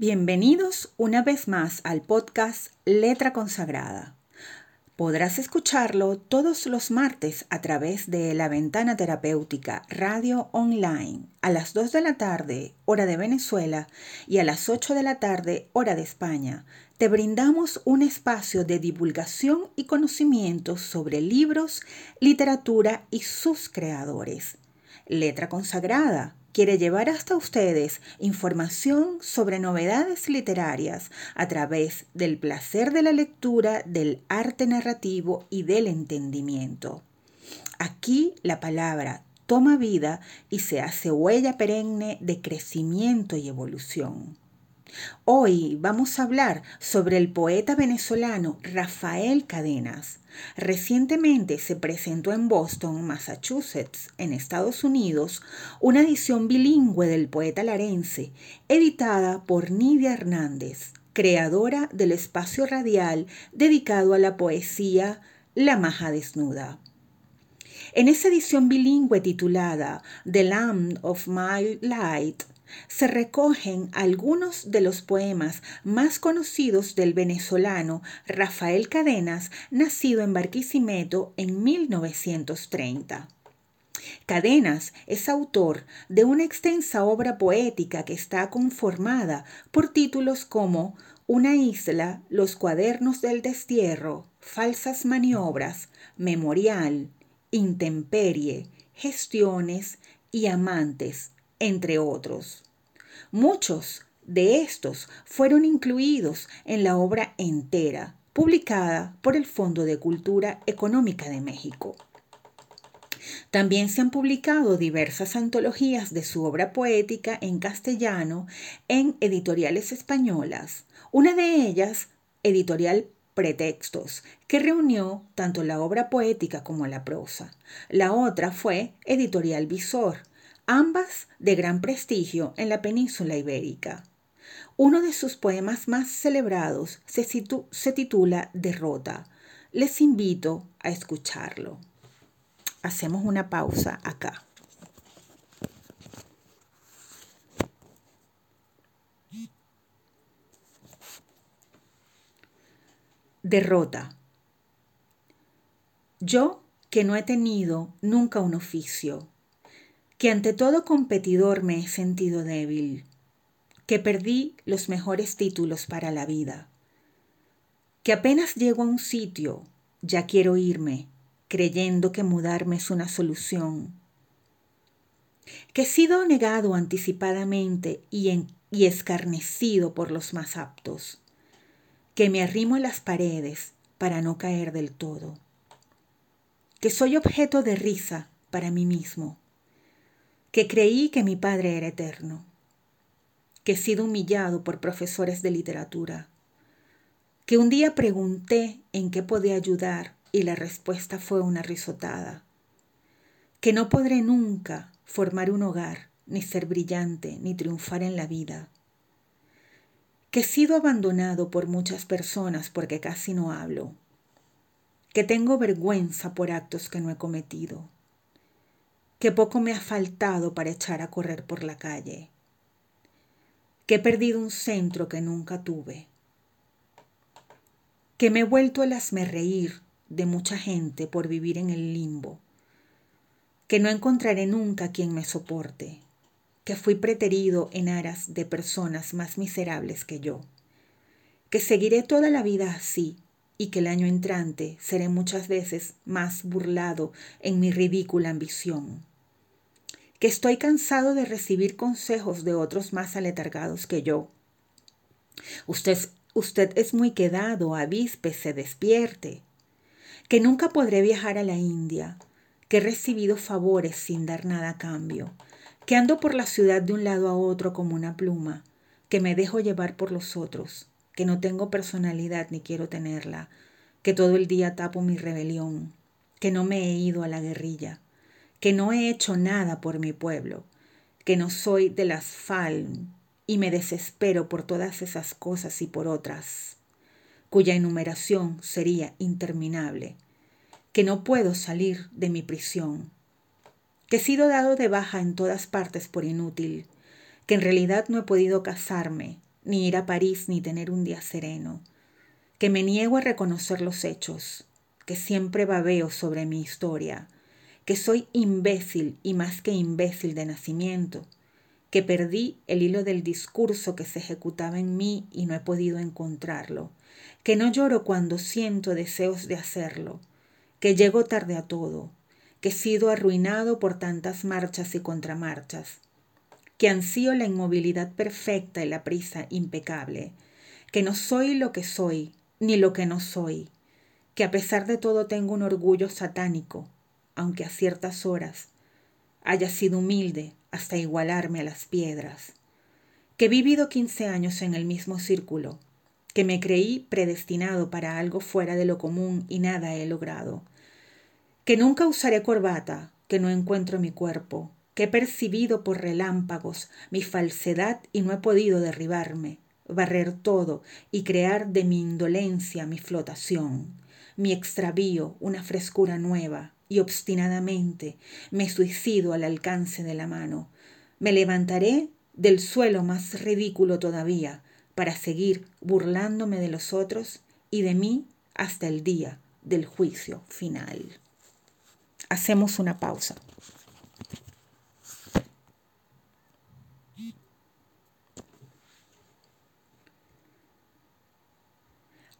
Bienvenidos una vez más al podcast Letra Consagrada. Podrás escucharlo todos los martes a través de la ventana terapéutica Radio Online a las 2 de la tarde, hora de Venezuela, y a las 8 de la tarde, hora de España. Te brindamos un espacio de divulgación y conocimiento sobre libros, literatura y sus creadores. Letra Consagrada quiere llevar hasta ustedes información sobre novedades literarias a través del placer de la lectura, del arte narrativo y del entendimiento. Aquí la palabra toma vida y se hace huella perenne de crecimiento y evolución. Hoy vamos a hablar sobre el poeta venezolano Rafael Cadenas. Recientemente se presentó en Boston, Massachusetts, en Estados Unidos, una edición bilingüe del poeta larense, editada por Nidia Hernández, creadora del espacio radial dedicado a la poesía La Maja Desnuda. En esa edición bilingüe titulada The Land of My Light, se recogen algunos de los poemas más conocidos del venezolano Rafael Cadenas, nacido en Barquisimeto en 1930. Cadenas es autor de una extensa obra poética que está conformada por títulos como Una isla, Los cuadernos del destierro, Falsas maniobras, Memorial, Intemperie, Gestiones y Amantes, entre otros. Muchos de estos fueron incluidos en la obra entera, publicada por el Fondo de Cultura Económica de México. También se han publicado diversas antologías de su obra poética en castellano en editoriales españolas. Una de ellas, editorial Pretextos, que reunió tanto la obra poética como la prosa. La otra fue editorial Visor, ambas de gran prestigio en la península ibérica. Uno de sus poemas más celebrados se, titula Derrota. Les invito a escucharlo. Hacemos una pausa acá. Derrota. Yo que no he tenido nunca un oficio, que ante todo competidor me he sentido débil, que perdí los mejores títulos para la vida, que apenas llego a un sitio, ya quiero irme, creyendo que mudarme es una solución, que he sido negado anticipadamente y, y escarnecido por los más aptos, que me arrimo a las paredes para no caer del todo, que soy objeto de risa para mí mismo, que creí que mi padre era eterno, que he sido humillado por profesores de literatura, que un día pregunté en qué podía ayudar y la respuesta fue una risotada, que no podré nunca formar un hogar, ni ser brillante, ni triunfar en la vida, que he sido abandonado por muchas personas porque casi no hablo, que tengo vergüenza por actos que no he cometido, que poco me ha faltado para echar a correr por la calle, que he perdido un centro que nunca tuve, que me he vuelto el reír de mucha gente por vivir en el limbo, que no encontraré nunca quien me soporte, que fui preterido en aras de personas más miserables que yo, que seguiré toda la vida así y que el año entrante seré muchas veces más burlado en mi ridícula ambición que estoy cansado de recibir consejos de otros más aletargados que yo. Usted, usted es muy quedado, avispe, se despierte. Que nunca podré viajar a la India, que he recibido favores sin dar nada a cambio, que ando por la ciudad de un lado a otro como una pluma, que me dejo llevar por los otros, que no tengo personalidad ni quiero tenerla, que todo el día tapo mi rebelión, que no me he ido a la guerrilla, que no he hecho nada por mi pueblo, que no soy de las FALM y me desespero por todas esas cosas y por otras, cuya enumeración sería interminable, que no puedo salir de mi prisión, que he sido dado de baja en todas partes por inútil, que en realidad no he podido casarme, ni ir a París, ni tener un día sereno, que me niego a reconocer los hechos, que siempre babeo sobre mi historia, que soy imbécil y más que imbécil de nacimiento, que perdí el hilo del discurso que se ejecutaba en mí y no he podido encontrarlo, que no lloro cuando siento deseos de hacerlo, que llego tarde a todo, que he sido arruinado por tantas marchas y contramarchas, que ansío la inmovilidad perfecta y la prisa impecable, que no soy lo que soy, ni lo que no soy, que a pesar de todo tengo un orgullo satánico, aunque a ciertas horas haya sido humilde hasta igualarme a las piedras, que he vivido 15 años en el mismo círculo, que me creí predestinado para algo fuera de lo común y nada he logrado, que nunca usaré corbata, que no encuentro mi cuerpo, que he percibido por relámpagos mi falsedad y no he podido derribarme, barrer todo y crear de mi indolencia mi flotación, mi extravío una frescura nueva, y obstinadamente me suicido al alcance de la mano. Me levantaré del suelo más ridículo todavía para seguir burlándome de los otros y de mí hasta el día del juicio final. Hacemos una pausa.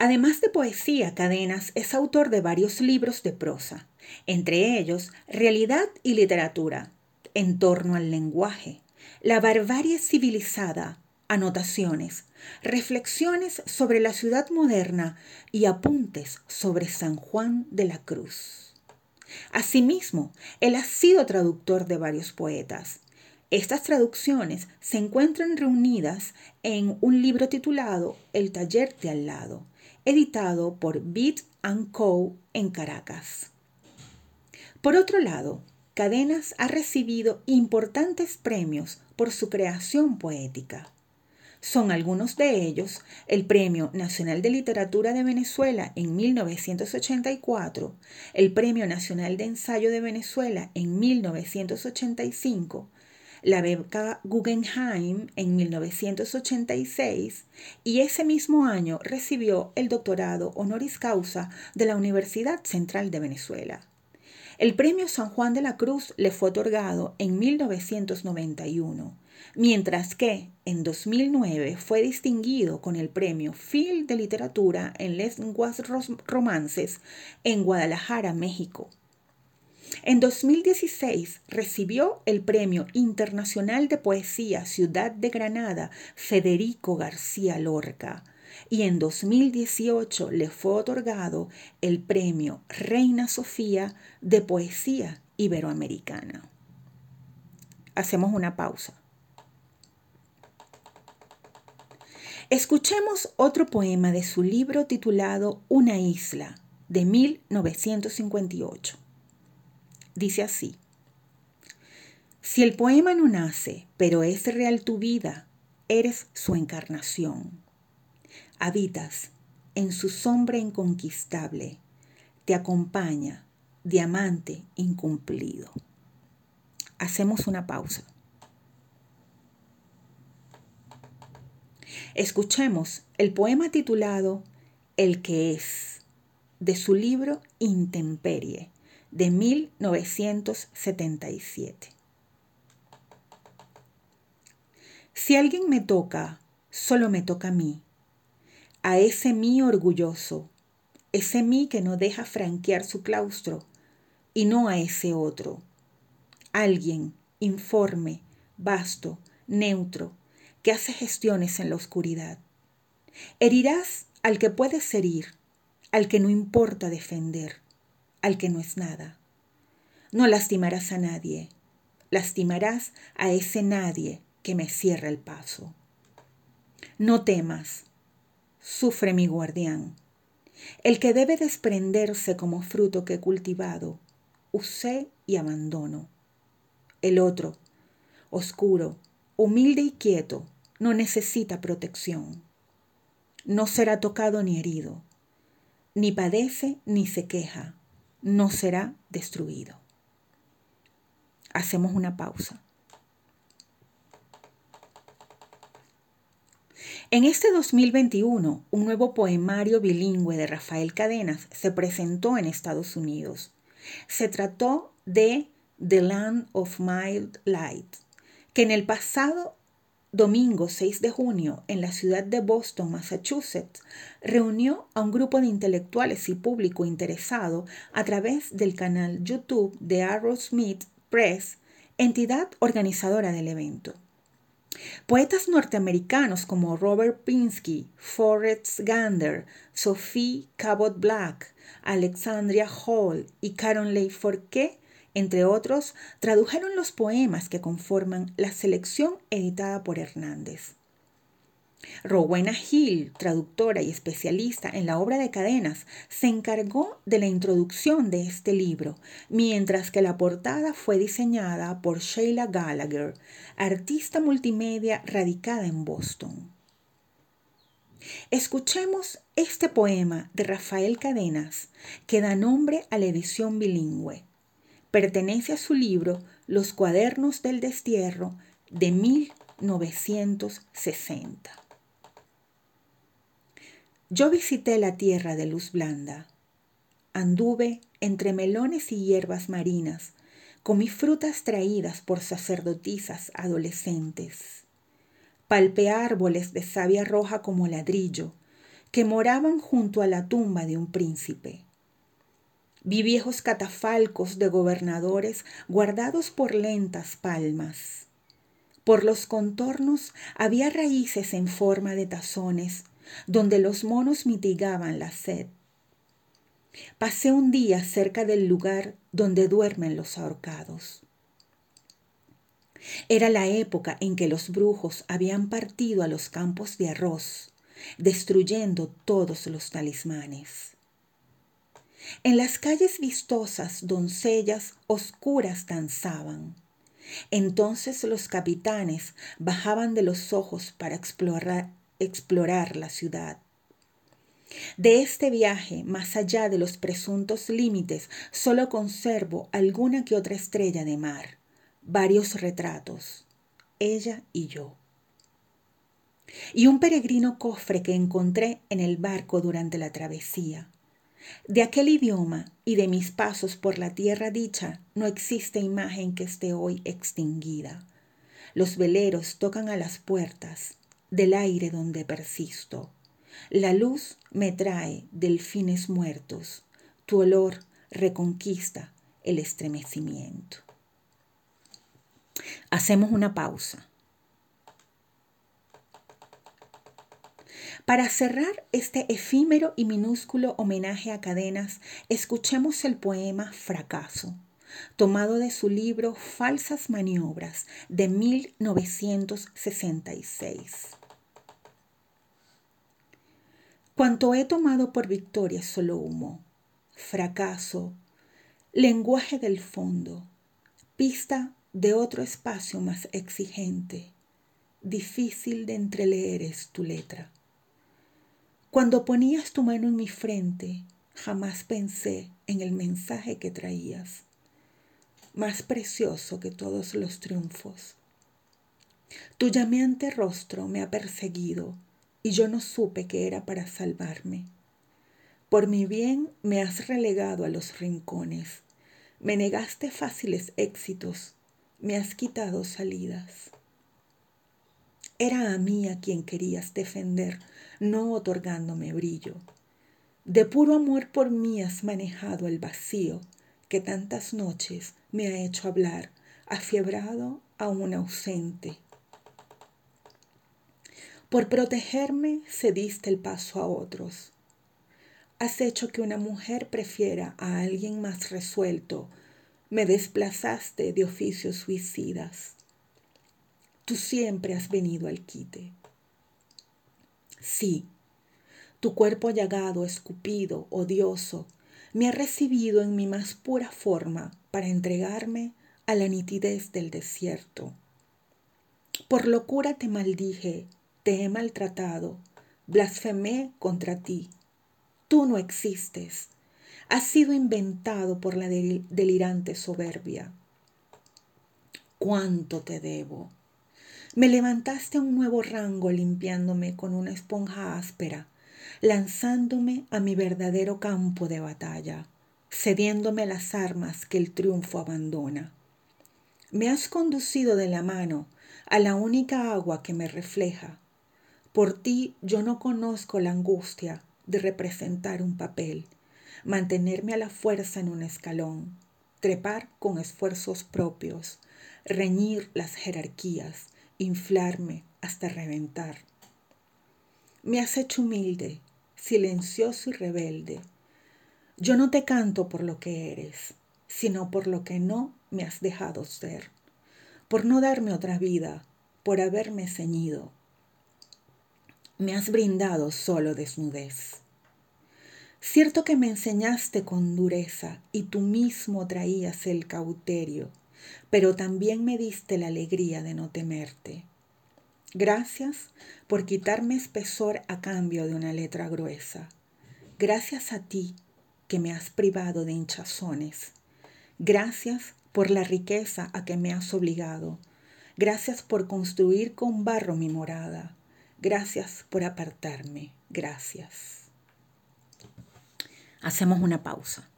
Además de poesía, Cadenas es autor de varios libros de prosa, entre ellos Realidad y Literatura, en torno al lenguaje, la barbarie civilizada, anotaciones, reflexiones sobre la ciudad moderna y apuntes sobre San Juan de la Cruz. Asimismo, él ha sido traductor de varios poetas. Estas traducciones se encuentran reunidas en un libro titulado El taller de al lado, editado por Beat Co. en Caracas. Por otro lado, Cadenas ha recibido importantes premios por su creación poética. Son algunos de ellos el Premio Nacional de Literatura de Venezuela en 1984, el Premio Nacional de Ensayo de Venezuela en 1985, la beca Guggenheim en 1986 y ese mismo año recibió el doctorado honoris causa de la Universidad Central de Venezuela. El premio San Juan de la Cruz le fue otorgado en 1991, mientras que en 2009 fue distinguido con el premio Phil de Literatura en Lenguas Romances en Guadalajara, México. En 2016 recibió el Premio Internacional de Poesía Ciudad de Granada Federico García Lorca y en 2018 le fue otorgado el Premio Reina Sofía de Poesía Iberoamericana. Hacemos una pausa. Escuchemos otro poema de su libro titulado Una isla, de 1958. Dice así, si el poema no nace, pero es real tu vida, eres su encarnación. Habitas en su sombra inconquistable, te acompaña, diamante incumplido. Hacemos una pausa. Escuchemos el poema titulado El que es, de su libro Intemperie, de 1977. Si alguien me toca, solo me toca a mí, a ese mí orgulloso, ese mí que no deja franquear su claustro, y no a ese otro. Alguien informe, vasto, neutro, que hace gestiones en la oscuridad. Herirás al que puedes herir, al que no importa defender al que no es nada. No lastimarás a nadie, lastimarás a ese nadie que me cierra el paso. No temas, sufre mi guardián, el que debe desprenderse como fruto que he cultivado, usé y abandono. El otro, oscuro, humilde y quieto, no necesita protección. No será tocado ni herido, ni padece ni se queja no será destruido. Hacemos una pausa. En este 2021, un nuevo poemario bilingüe de Rafael Cadenas se presentó en Estados Unidos. Se trató de The Land of Mild Light, que en el pasado domingo 6 de junio en la ciudad de Boston, Massachusetts, reunió a un grupo de intelectuales y público interesado a través del canal YouTube de Arrowsmith Press, entidad organizadora del evento. Poetas norteamericanos como Robert Pinsky, Forrest Gander, Sophie Cabot Black, Alexandria Hall y Caroline Forquet, entre otros, tradujeron los poemas que conforman la selección editada por Hernández. Rowena Hill, traductora y especialista en la obra de cadenas, se encargó de la introducción de este libro, mientras que la portada fue diseñada por Sheila Gallagher, artista multimedia radicada en Boston. Escuchemos este poema de Rafael Cadenas, que da nombre a la edición bilingüe. Pertenece a su libro Los cuadernos del destierro de 1960. Yo visité la tierra de luz blanda. Anduve entre melones y hierbas marinas, comí frutas traídas por sacerdotisas adolescentes. Palpé árboles de savia roja como ladrillo, que moraban junto a la tumba de un príncipe. Vi viejos catafalcos de gobernadores guardados por lentas palmas. Por los contornos había raíces en forma de tazones donde los monos mitigaban la sed. Pasé un día cerca del lugar donde duermen los ahorcados. Era la época en que los brujos habían partido a los campos de arroz, destruyendo todos los talismanes. En las calles vistosas doncellas oscuras danzaban. Entonces los capitanes bajaban de los ojos para explorar, explorar la ciudad. De este viaje, más allá de los presuntos límites, solo conservo alguna que otra estrella de mar, varios retratos, ella y yo. Y un peregrino cofre que encontré en el barco durante la travesía. De aquel idioma y de mis pasos por la tierra dicha no existe imagen que esté hoy extinguida. Los veleros tocan a las puertas, del aire donde persisto. La luz me trae delfines muertos, tu olor reconquista el estremecimiento. Hacemos una pausa. Para cerrar este efímero y minúsculo homenaje a cadenas, escuchemos el poema Fracaso tomado de su libro Falsas Maniobras de 1966. Cuanto he tomado por victoria solo humo, fracaso, lenguaje del fondo, pista de otro espacio más exigente, difícil de entreleer es tu letra. Cuando ponías tu mano en mi frente, jamás pensé en el mensaje que traías más precioso que todos los triunfos. Tu llameante rostro me ha perseguido y yo no supe que era para salvarme. Por mi bien me has relegado a los rincones, me negaste fáciles éxitos, me has quitado salidas. Era a mí a quien querías defender, no otorgándome brillo. De puro amor por mí has manejado el vacío que tantas noches me ha hecho hablar, afiebrado a un ausente. Por protegerme cediste el paso a otros. Has hecho que una mujer prefiera a alguien más resuelto. Me desplazaste de oficios suicidas. Tú siempre has venido al quite. Sí, tu cuerpo llagado, escupido, odioso, me ha recibido en mi más pura forma para entregarme a la nitidez del desierto. Por locura te maldije, te he maltratado, blasfemé contra ti. Tú no existes, has sido inventado por la delirante soberbia. ¿Cuánto te debo? Me levantaste a un nuevo rango limpiándome con una esponja áspera, lanzándome a mi verdadero campo de batalla, cediéndome las armas que el triunfo abandona. Me has conducido de la mano a la única agua que me refleja. Por ti yo no conozco la angustia de representar un papel, mantenerme a la fuerza en un escalón, trepar con esfuerzos propios, reñir las jerarquías, inflarme hasta reventar. Me has hecho humilde, silencioso y rebelde. Yo no te canto por lo que eres, sino por lo que no me has dejado ser, por no darme otra vida, por haberme ceñido. Me has brindado solo desnudez. Cierto que me enseñaste con dureza y tú mismo traías el cauterio, pero también me diste la alegría de no temerte. Gracias por quitarme espesor a cambio de una letra gruesa. Gracias a ti que me has privado de hinchazones. Gracias por la riqueza a que me has obligado. Gracias por construir con barro mi morada. Gracias por apartarme. Gracias. Hacemos una pausa.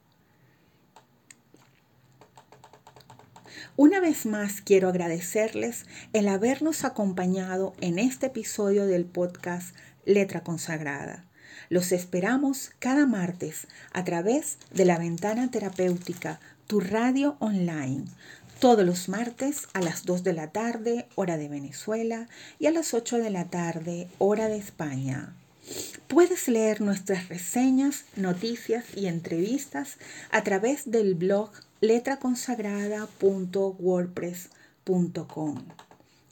Una vez más quiero agradecerles el habernos acompañado en este episodio del podcast Letra Consagrada. Los esperamos cada martes a través de la ventana terapéutica Tu Radio Online, todos los martes a las 2 de la tarde, hora de Venezuela, y a las 8 de la tarde, hora de España. Puedes leer nuestras reseñas, noticias y entrevistas a través del blog letraconsagrada.wordpress.com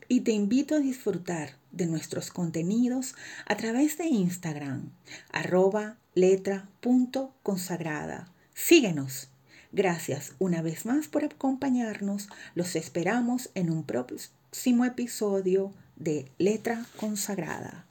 y te invito a disfrutar de nuestros contenidos a través de Instagram, arroba letra.consagrada. Síguenos. Gracias una vez más por acompañarnos. Los esperamos en un próximo episodio de Letra Consagrada.